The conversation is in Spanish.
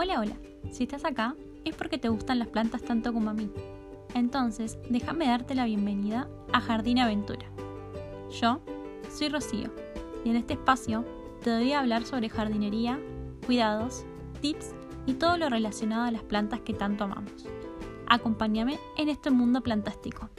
Hola, hola. Si estás acá es porque te gustan las plantas tanto como a mí. Entonces, déjame darte la bienvenida a Jardín Aventura. Yo soy Rocío y en este espacio te voy a hablar sobre jardinería, cuidados, tips y todo lo relacionado a las plantas que tanto amamos. Acompáñame en este mundo plantástico.